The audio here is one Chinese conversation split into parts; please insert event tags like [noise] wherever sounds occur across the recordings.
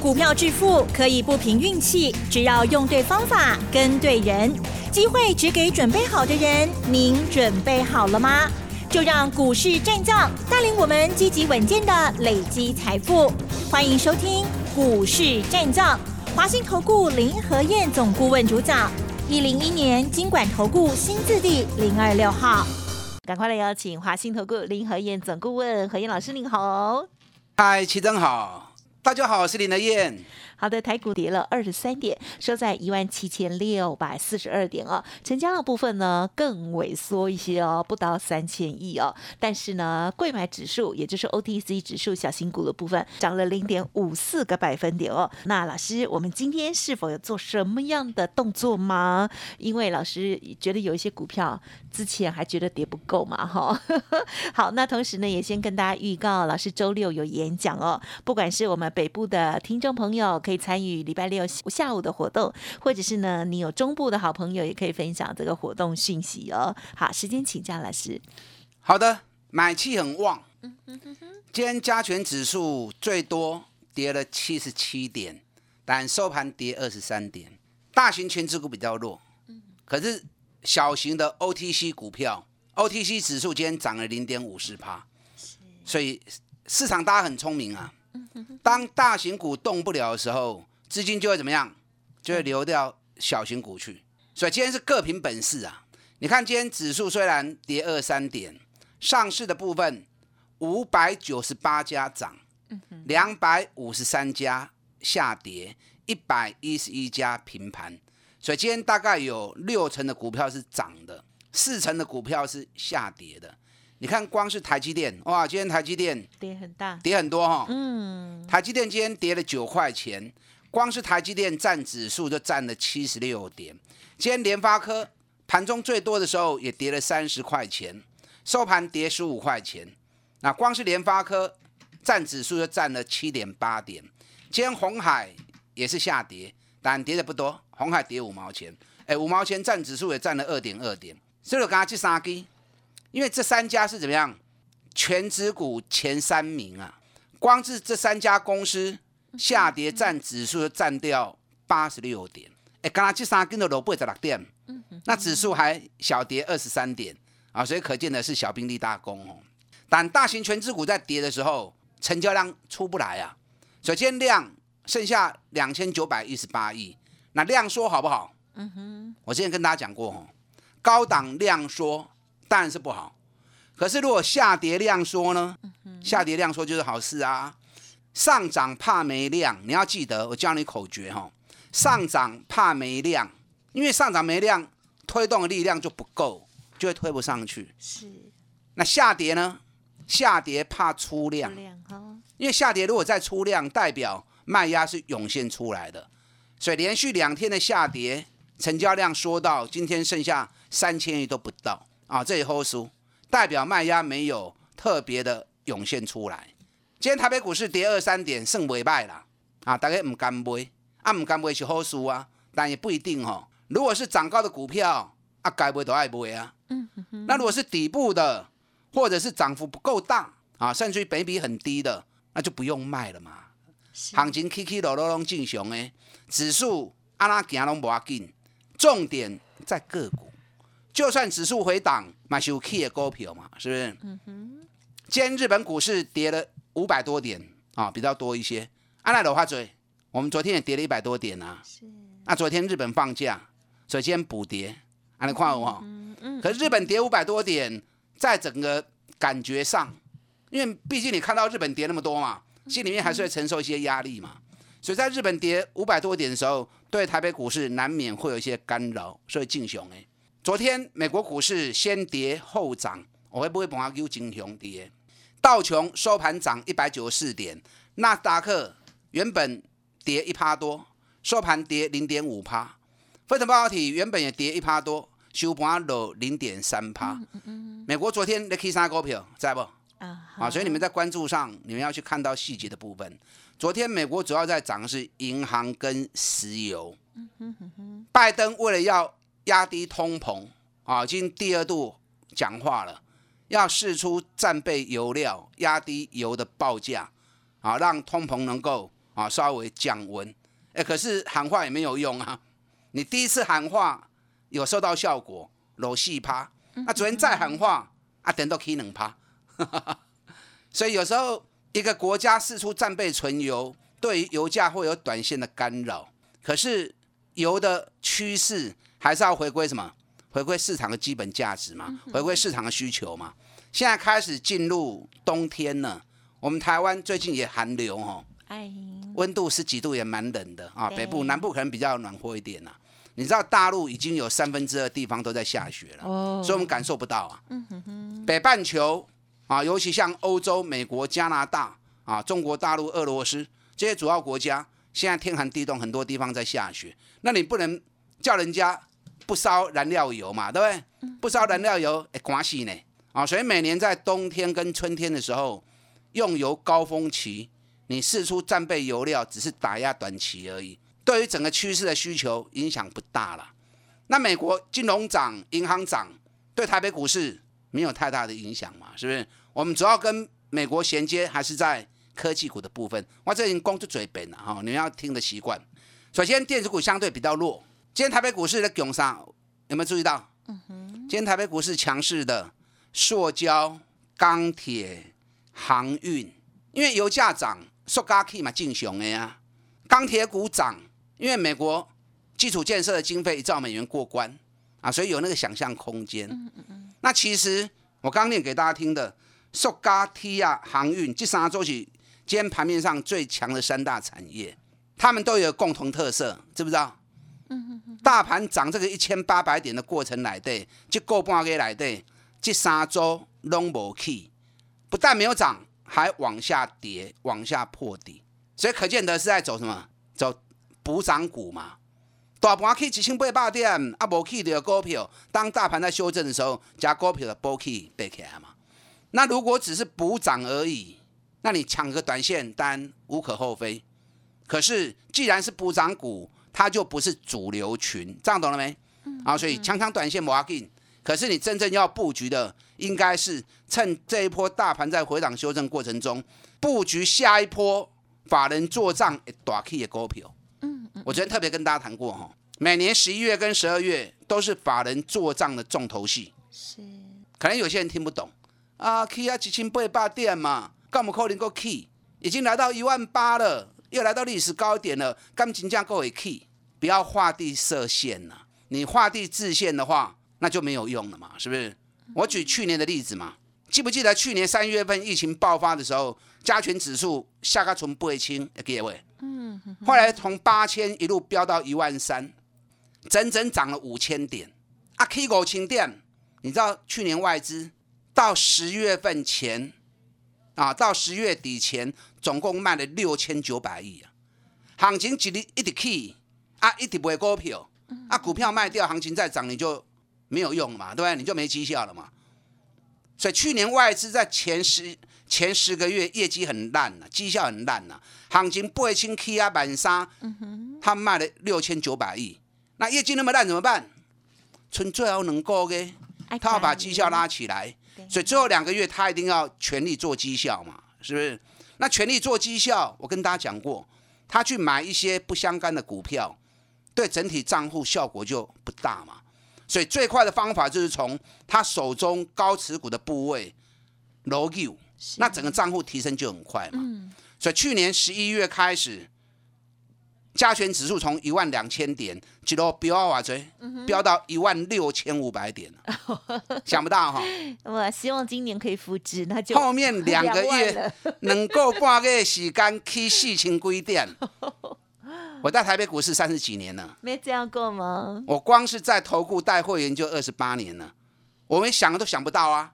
股票致富可以不凭运气，只要用对方法、跟对人，机会只给准备好的人。您准备好了吗？就让股市战将带领我们积极稳健的累积财富。欢迎收听股市战将，华信投顾林和燕总顾问主讲，一零一年经管投顾新字第零二六号。赶快来邀请华信投顾林和燕总顾问何燕老师，您好。嗨，齐真好，大家好，我是林德燕。好的，台股跌了二十三点，收在一万七千六百四十二点哦。成交量部分呢更萎缩一些哦，不到三千亿哦。但是呢，贵买指数也就是 OTC 指数小型股的部分涨了零点五四个百分点哦。那老师，我们今天是否有做什么样的动作吗？因为老师觉得有一些股票之前还觉得跌不够嘛，哈。[laughs] 好，那同时呢，也先跟大家预告，老师周六有演讲哦。不管是我们北部的听众朋友。可以参与礼拜六下午的活动，或者是呢，你有中部的好朋友也可以分享这个活动讯息哦。好，时间请教老师。好的，买气很旺。今天加权指数最多跌了七十七点，但收盘跌二十三点。大型全指股比较弱，可是小型的 OTC 股票，OTC 指数今天涨了零点五四趴。所以市场大家很聪明啊。当大型股动不了的时候，资金就会怎么样？就会流掉小型股去。所以今天是各凭本事啊！你看今天指数虽然跌二三点，上市的部分五百九十八家涨，两百五十三家下跌，一百一十一家平盘。所以今天大概有六成的股票是涨的，四成的股票是下跌的。你看，光是台积电，哇，今天台积电跌很大，跌很多哈。嗯，台积电今天跌了九块钱，光是台积电占指数就占了七十六点。今天联发科盘中最多的时候也跌了三十块钱，收盘跌十五块钱。那光是联发科占指数就占了七点八点。今天红海也是下跌，但跌的不多，红海跌五毛钱，哎，五毛钱占指数也占了二点二点。所以我刚刚去杀鸡。因为这三家是怎么样？全指股前三名啊，光是这三家公司下跌占指数就占掉八十六点。哎，刚刚这三根的萝卜在六点，那指数还小跌二十三点啊，所以可见的是小兵立大功哦。但大型全指股在跌的时候，成交量出不来啊。首先量剩下两千九百一十八亿，那量缩好不好？嗯哼，我之前跟大家讲过哦，高档量缩。当然是不好，可是如果下跌量缩呢？下跌量缩就是好事啊。上涨怕没量，你要记得我教你口诀哈。上涨怕没量，因为上涨没量，推动的力量就不够，就会推不上去。是。那下跌呢？下跌怕出量，因为下跌如果再出量，代表卖压是涌现出来的。所以连续两天的下跌，成交量缩到今天剩下三千亿都不到。啊，这里后书代表卖压没有特别的涌现出来。今天台北股市跌二三点，剩尾败啦啊！大家唔敢买，啊唔敢买是好事啊，但也不一定哦。如果是涨高的股票，啊该买都爱买啊。嗯那如果是底部的，或者是涨幅不够大啊，甚至于本比很低的，那就不用卖了嘛。行情起起落落拢正常诶，指数安那行拢无要紧，重点在个股。就算指数回档，买是有 key 的股票嘛，是不是？嗯哼。今天日本股市跌了五百多点啊，比较多一些。安奈的话，嘴，我们昨天也跌了一百多点啊。是。那昨天日本放假，所以今天补跌。安奈看我哈。嗯嗯。可是日本跌五百多点，在整个感觉上，因为毕竟你看到日本跌那么多嘛，心里面还是会承受一些压力嘛。所以在日本跌五百多点的时候，对台北股市难免会有一些干扰，所以进雄哎。昨天美国股市先跌后涨，我会不会把它叫金熊跌？道琼收盘涨一百九十四点，纳斯达克原本跌一趴多，收盘跌零点五趴。费城半导体原本也跌一趴多，收盘落零点三趴。美国昨天的 K 三股票在不？啊，啊，所以你们在关注上，你们要去看到细节的部分。昨天美国主要在涨的是银行跟石油。拜登为了要压低通膨啊，已经第二度讲话了，要试出战备油料，压低油的报价啊，让通膨能够啊稍微降温。哎，可是喊话也没有用啊！你第一次喊话有收到效果，楼细趴。那昨天再喊话啊，等到 K 能趴。[laughs] 所以有时候一个国家释出战备存油，对于油价会有短线的干扰。可是油的趋势还是要回归什么？回归市场的基本价值嘛，回归市场的需求嘛。现在开始进入冬天了，我们台湾最近也寒流哦。哎。温度十几度也蛮冷的啊，北部、南部可能比较暖和一点呐。你知道大陆已经有三分之二地方都在下雪了，所以我们感受不到啊。北半球啊，尤其像欧洲、美国、加拿大啊、中国大陆、俄罗斯这些主要国家，现在天寒地冻，很多地方在下雪。那你不能叫人家不烧燃料油嘛，对不对？不烧燃料油，哎，关系呢啊。所以每年在冬天跟春天的时候，用油高峰期。你试出战备油料只是打压短期而已，对于整个趋势的需求影响不大了。那美国金融涨、银行涨，对台北股市没有太大的影响嘛？是不是？我们主要跟美国衔接还是在科技股的部分。我这已经光着嘴本了哈，你们要听的习惯。首先，电子股相对比较弱。今天台北股市的拱上有没有注意到？嗯哼。今天台北股市强势的，塑胶、钢铁、航运，因为油价涨。塑胶器嘛，进雄的呀，钢铁股涨，因为美国基础建设的经费一兆美元过关啊，所以有那个想象空间。嗯嗯。那其实我刚念给大家听的，塑胶梯啊，航运这三周起，今天盘面上最强的三大产业，他们都有共同特色，知不知道？大盘涨这个一千八百点的过程来对，这过半个来对，这三周拢无起，不但没有涨。还往下跌，往下破底，所以可见得是在走什么？走补涨股嘛。大盘去一千八百点，啊，无去的股票，当大盘在修正的时候，加股票的波起背起来嘛。那如果只是补涨而已，那你抢个短线单无可厚非。可是既然是补涨股，它就不是主流群，这样懂了没？啊，所以强强短线无要紧。可是你真正要布局的，应该是趁这一波大盘在回档修正过程中，布局下一波法人做账大 K 的股票。嗯嗯，我昨天特别跟大家谈过哈，每年十一月跟十二月都是法人做账的重头戏。是，可能有些人听不懂啊，K 啊几千八百点嘛，干不可能够 K，已经来到一万八了，又来到历史高点了，干金价够会 K，不要画地设限了，你画地自限的话。那就没有用了嘛，是不是？我举去年的例子嘛，记不记得去年三月份疫情爆发的时候，加权指数下个从不会轻，各位，嗯，后来从八千一路飙到一万三，整整涨了五千点，啊，K 股清点，你知道去年外资到十月份前，啊，到十月底前，总共卖了六千九百亿啊，行情一直一直 K，啊，一直买股票，啊，股票卖掉，行情再涨，你就。没有用嘛，对不对？你就没绩效了嘛。所以去年外资在前十前十个月业绩很烂了，绩效很烂了，行情不会清 K 啊板杀，他卖了六千九百亿，那业绩那么烂怎么办？存最后能够嘅，他要把绩效拉起来，所以最后两个月他一定要全力做绩效嘛，是不是？那全力做绩效，我跟大家讲过，他去买一些不相干的股票，对整体账户效果就不大嘛。所以最快的方法就是从他手中高持股的部位，low you，那整个账户提升就很快嘛。所以去年十一月开始，加权指数从一万两千点一路飙啊，追飙到一万六千五百点 [laughs] 想不到哈。[laughs] 我希望今年可以复制，那就后面两个月能够半个月时间去四千几点。[laughs] 我在台北股市三十几年了，没这样过吗？我光是在投顾带会员就二十八年了，我们想都想不到啊！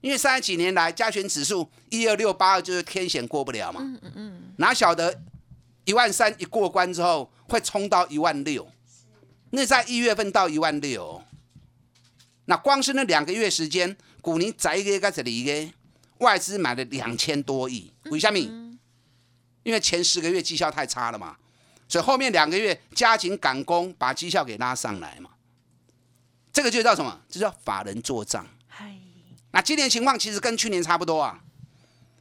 因为三十几年来加权指数一二六八二就是天险过不了嘛，嗯嗯嗯，哪晓得一万三一过关之后会冲到一万六？那在一月份到一万六，那光是那两个月时间，股宁宅一个在这里个外资买了两千多亿，为什么？因为前十个月绩效太差了嘛。所以后面两个月加紧赶工，把绩效给拉上来嘛。这个就叫什么？这叫法人做账。那今年情况其实跟去年差不多啊。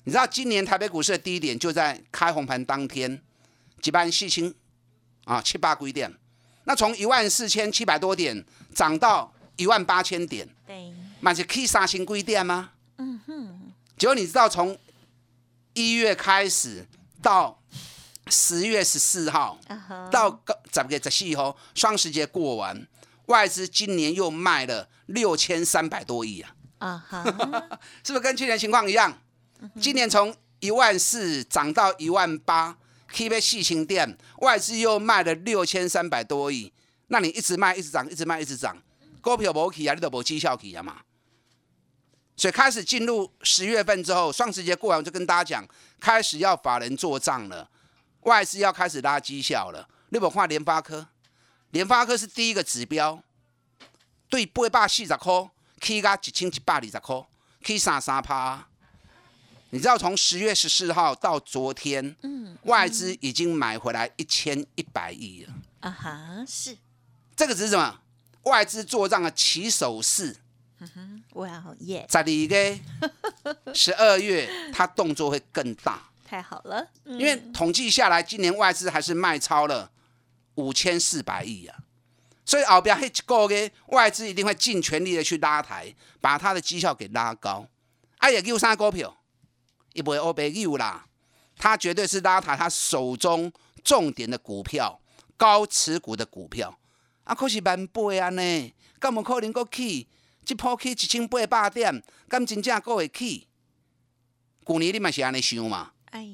你知道今年台北股市的低点就在开红盘当天，几班四千啊七八规点，那从一万四千七百多点涨到一万八千点，对，那是可以三千几点吗？嗯哼。结果你知道从一月开始到十月十四号，到十月十四号双十节过完，外资今年又卖了六千三百多亿啊！啊哈，[laughs] 是不是跟去年情况一样？今年从一万四涨到一万八，K B 细清店外资又卖了六千三百多亿，那你一直卖，一直涨，一直卖，一直涨，股票无起啊，你都无绩效起啊嘛。所以开始进入十月份之后，双十节过完，我就跟大家讲，开始要法人做账了，外资要开始拉绩效了。你有看联发科？联发科是第一个指标，对八百四十块起到一千一百二十块，起三三趴。你知道从十月十四号到昨天，嗯，外资已经买回来一千一百亿了。啊哈，是。这个只是什么？外资做账的起手式。嗯哼，哇耶！十二月、十二月，它动作会更大。太好了，因为统计下来，今年外资还是卖超了五千四百亿啊，所以后边一个月外资一定会尽全力的去拉抬，把它的绩效给拉高。哎呀，有啥股票？也不会欧贝有啦，他绝对是拉抬他手中重点的股票、高持股的股票。啊，可是万倍啊呢，敢有可能够起？一波起一千八百点，敢真正够会起？去年你嘛是安尼想嘛？哎，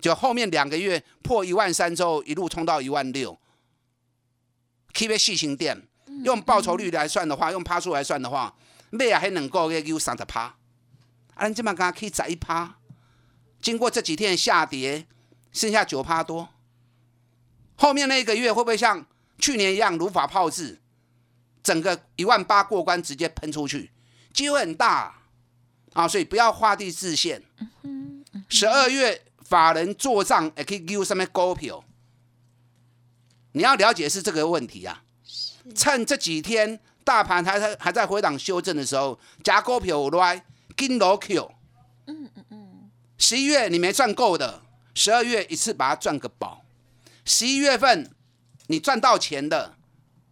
就后面两个月破一万三之后，一路冲到一万六，起要四千点。用报酬率来算的话，用趴数来算的话，买啊还能够给有三十趴。啊，你这么刚可以十一趴？经过这几天下跌，剩下九趴多。后面那个月会不会像去年一样如法炮制？整个一万八过关，直接喷出去，机会很大啊！所以不要画地自限。十二月法人做账也可以 give 上面股票，你要了解是这个问题啊。趁这几天大盘还在还在回档修正的时候，加股票来跟罗 Q。嗯嗯嗯。十一月你没赚够的，十二月一次把它赚个饱。十一月份你赚到钱的。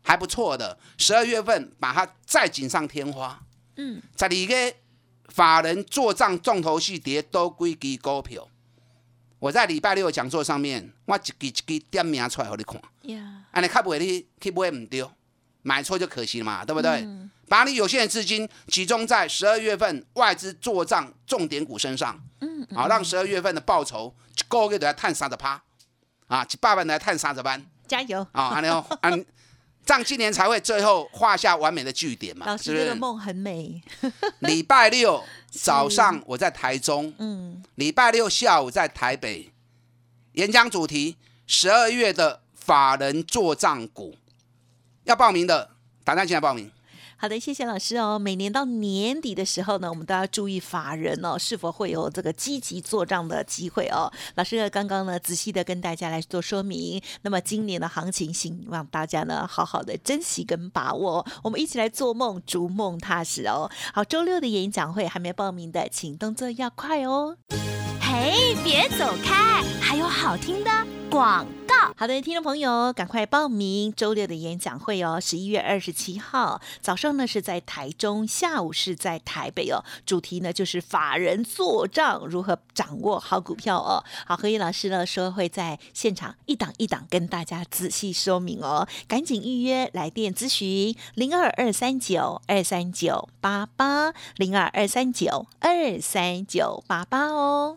还不错的，十二月份把它再锦上添花。嗯，在里个法人做账重头戏跌都归给股票。我在礼拜六讲座上面，我一支一支点名出来给你看。呀，安尼卡不会你去买唔丢，买错就可惜了嘛，对不对？把你有限的资金集中在十二月份外资做账重点股身上。嗯，好，让十二月份的报酬一个月都要探三十趴，啊，一百万来探三十万。加油！啊，安尼哦，安。这样今年才会最后画下完美的句点嘛？老师这个梦很美。礼拜六 [laughs] 早上我在台中，嗯，礼拜六下午在台北，演讲主题十二月的法人做账股，要报名的打电进来报名。好的，谢谢老师哦。每年到年底的时候呢，我们都要注意法人哦是否会有这个积极做账的机会哦。老师刚刚呢仔细的跟大家来做说明。那么今年的行情，希望大家呢好好的珍惜跟把握。我们一起来做梦，逐梦踏实哦。好，周六的演讲会还没报名的，请动作要快哦。嘿，别走开，还有好听的广。好的，听众朋友，赶快报名周六的演讲会哦！十一月二十七号早上呢是在台中，下午是在台北哦。主题呢就是法人做账，如何掌握好股票哦。好，何毅老师呢说会在现场一档一档跟大家仔细说明哦，赶紧预约来电咨询零二二三九二三九八八零二二三九二三九八八哦。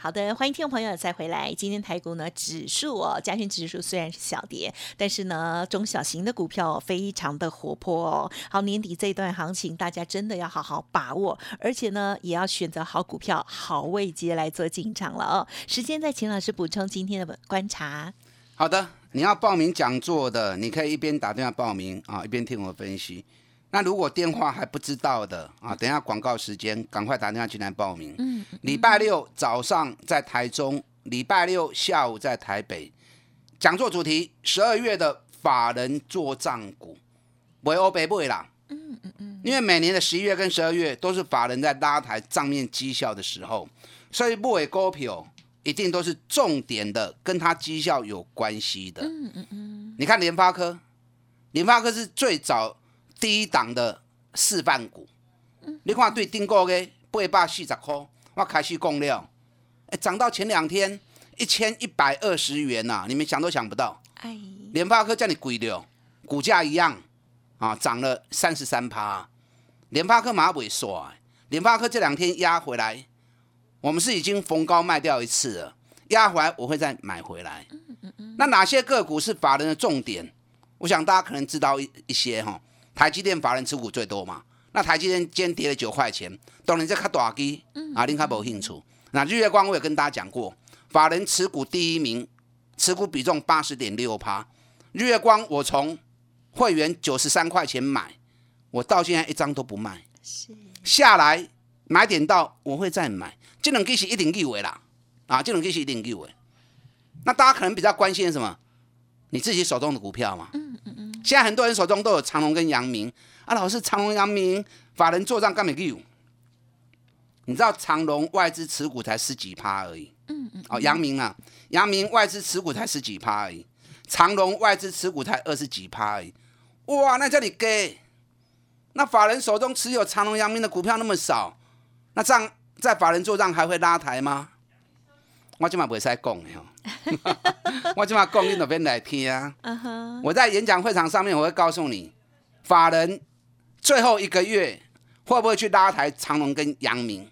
好的，欢迎听众朋友再回来。今天台股呢指数哦，加权指数虽然是小跌，但是呢中小型的股票非常的活泼哦。好，年底这段行情，大家真的要好好把握，而且呢也要选择好股票、好位阶来做进场了哦。时间再请老师补充今天的观察。好的，你要报名讲座的，你可以一边打电话报名啊，一边听我分析。那如果电话还不知道的啊，等下广告时间，赶快打电话进来报名。嗯，礼拜六早上在台中，礼拜六下午在台北。讲座主题：十二月的法人做账股，不会欧北不会啦。嗯嗯嗯。因为每年的十一月跟十二月都是法人在拉抬账面绩效的时候，所以不会股票一定都是重点的，跟它绩效有关系的。嗯嗯嗯。你看联发科，联发科是最早。第一档的示范股，你看对订购的八百四十块，我开始供料，哎，涨到前两天一千一百二十元呐，你们想都想不到。哎，联发科叫你贵的，股价一样啊，涨了三十三趴。联发科马上萎缩，联发科这两天压回来，我们是已经逢高卖掉一次了，压回来我会再买回来。那哪些个股是法人的重点？我想大家可能知道一一些哈。台积电法人持股最多嘛？那台积电今天跌了九块钱，当然在看大机，啊，您看无兴趣。那日月光我也跟大家讲过，法人持股第一名，持股比重八十点六趴。日月光我从会员九十三块钱买，我到现在一张都不卖。是下来买点到我会再买，这两支是一定有的啦，啊，这两支是一定有的。那大家可能比较关心什么？你自己手中的股票嘛？现在很多人手中都有长隆跟阳明啊，老师长隆、阳明法人做账干没有？你知道长隆外资持股才十几趴而已。嗯嗯。哦，阳明啊，阳明外资持股才十几趴而已，长隆外资持股才二十几趴而已。哇，那叫你给？那法人手中持有长隆、阳明的股票那么少，那这样在法人做账还会拉抬吗？我今晚不会再讲哦，[laughs] 我今晚讲你那边来听啊。我在演讲会场上面，我会告诉你，法人最后一个月会不会去拉抬长隆跟阳明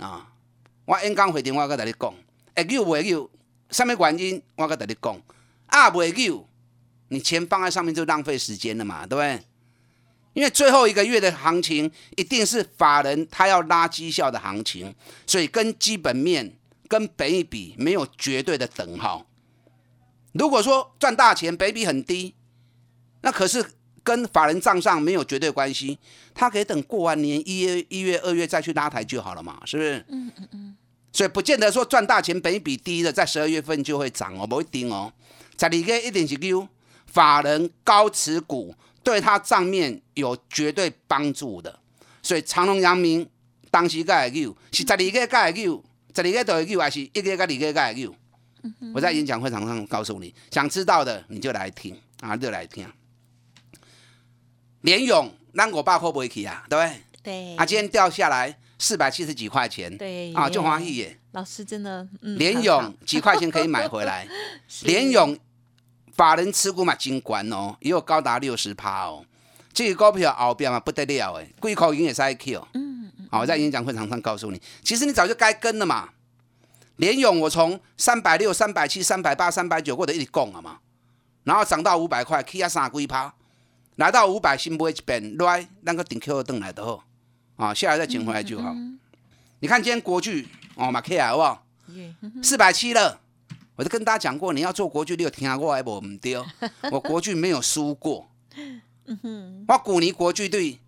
啊？我演讲会电话跟大家讲，会有不会有？什么原因？我跟大家讲，啊，不会有，你钱放在上面就浪费时间了嘛，对不对？因为最后一个月的行情一定是法人他要拉绩效的行情，所以跟基本面。跟北一比没有绝对的等号。如果说赚大钱，北比很低，那可是跟法人账上没有绝对关系。他可以等过完年一月、一月、二月再去拉抬就好了嘛，是不是？嗯嗯嗯。所以不见得说赚大钱，北比低的在十二月份就会涨哦，不一定哦。在里个一点几 Q，法人高持股对他账面有绝对帮助的。所以长隆、阳明当时盖 Q 是在里个盖 Q。十二个都会有，还是一个个、二个个会有？我在演讲会场上告诉你，想知道的你就来听啊，就来听。联勇，那我爸会不会去啊？对不对？对。啊，今天掉下来四百七十几块钱，对啊，就华裔耶。老师真的，联勇几块钱可以买回来？[laughs] 联勇法人持股嘛，金管哦，也有高达六十趴哦。这个股票后边嘛不得了诶，贵口银也是 IQ。好，我在演讲会场上告诉你，其实你早就该跟了嘛。联勇我从三百六、三百七、三百八、三百九，或者一直供了嘛，然后涨到五百块，K 啊三几趴，来到五百新不会一变，来那个顶 Q 灯来的好，啊，下来再捡回来就好。你看今天国巨哦，马 K 啊，好不好？四百七了，我就跟大家讲过，你要做国巨，你有听过还不？唔丢，我国巨没有输过。[laughs] 我古尼国巨队。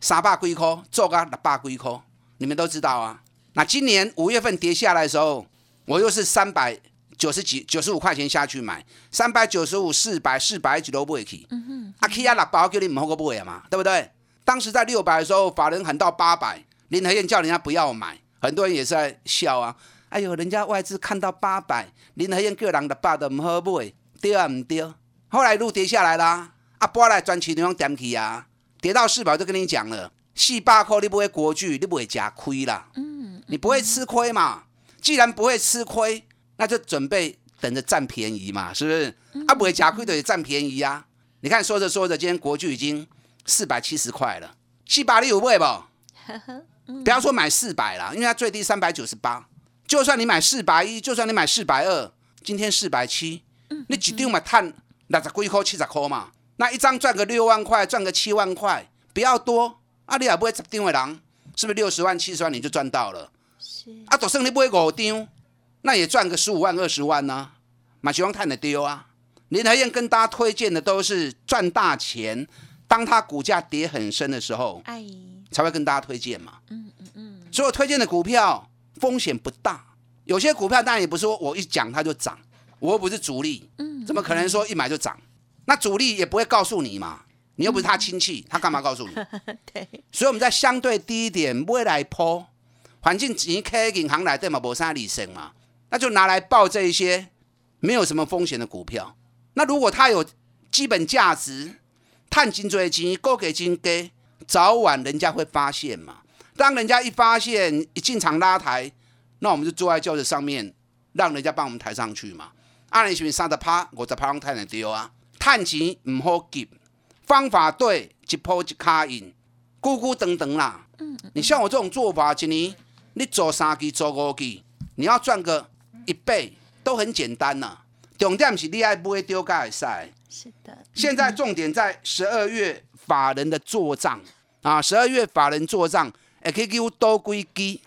三百几块做个六百几块，你们都知道啊。那今年五月份跌下来的时候，我又是三百九十几、九十五块钱下去买，三百九十五、四百、四百几都不会去。嗯哼，啊，起啊六百，叫你唔好个不会嘛，对不对？当时在六百的时候，法人喊到八百，林和燕叫人家不要买，很多人也是在笑啊。哎呦，人家外资看到八百，林和燕叫人六百都唔好买，对啊唔对？后来路跌下来啦，啊，波来转起地方点起啊。跌到四百就跟你讲了，四百块你不会国巨，你不会加亏啦。嗯，你不会吃亏嘛？既然不会吃亏，那就准备等着占便宜嘛，是不是？啊，不会假亏的也占便宜啊。你看说着说着，今天国巨已经四百七十块了，七八你有买不？不要说买四百了，因为它最低三百九十八。就算你买四百一，就算你买四百二，今天四百七，你一定嘛赚六十几块、七十块嘛，那一张赚个六万块，赚个七万块，不要多。啊，你也不会十张的人，是不是六十万、七十万你就赚到了？是。啊，就算你买五张，那也赚个十五万、二十万呢，嘛希望赚的丢啊。林和燕跟大家推荐的都是赚大钱，当它股价跌很深的时候，哎，才会跟大家推荐嘛。嗯嗯嗯。所以我推荐的股票风险不大，有些股票当然也不是说我一讲它就涨，我又不是主力，嗯，怎么可能说一买就涨？那主力也不会告诉你嘛，你又不是他亲戚，他干嘛告诉你？[laughs] 对。所以我们在相对低一点未来抛，环境钱开银行来对嘛，无啥利息嘛，那就拿来报这一些没有什么风险的股票。那如果它有基本价值，探金追金，够给金给，早晚人家会发现嘛。当人家一发现，一进场拉抬，那我们就坐在轿子上面，让人家帮我们抬上去嘛。二零是三十趴，我十趴让太难丢啊。探钱唔好急，方法对，一波一卡印，咕咕等等啦。嗯，你像我这种做法，一年你做三期做五期，你要赚个一倍都很简单呐。重点是你爱不会丢盖赛。是的。现在重点在十二月法人的做账啊，十二月法人做账，也可以给我多归基，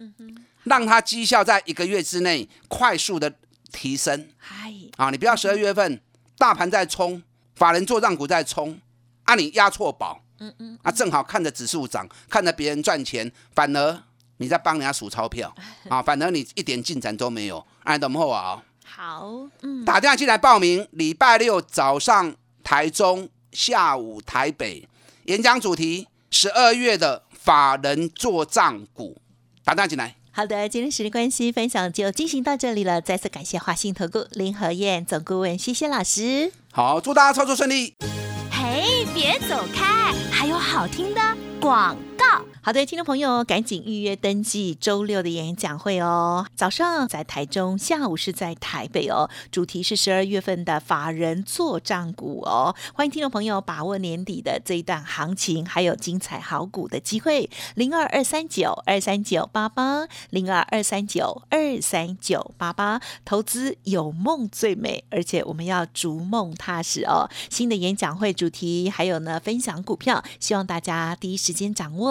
让它绩效在一个月之内快速的提升。嗨。啊，你不要十二月份大盘在冲，法人做账股在冲，啊，你押错宝。嗯嗯。啊，正好看着指数涨，看着别人赚钱，反而你在帮人家数钞票 [laughs] 啊，反而你一点进展都没有。哎，等会啊。好，嗯，打电话进来报名，礼拜六早上台中，下午台北，演讲主题十二月的法人做账股，打电话进来。好的，今天时间关系，分享就进行到这里了。再次感谢华信投顾林和燕总顾问，谢谢老师。好，祝大家操作顺利。嘿，别走开，还有好听的广告。好的，听众朋友，赶紧预约登记周六的演讲会哦。早上在台中，下午是在台北哦。主题是十二月份的法人做账股哦。欢迎听众朋友把握年底的这一段行情，还有精彩好股的机会。零二二三九二三九八八，零二二三九二三九八八。投资有梦最美，而且我们要逐梦踏实哦。新的演讲会主题，还有呢分享股票，希望大家第一时间掌握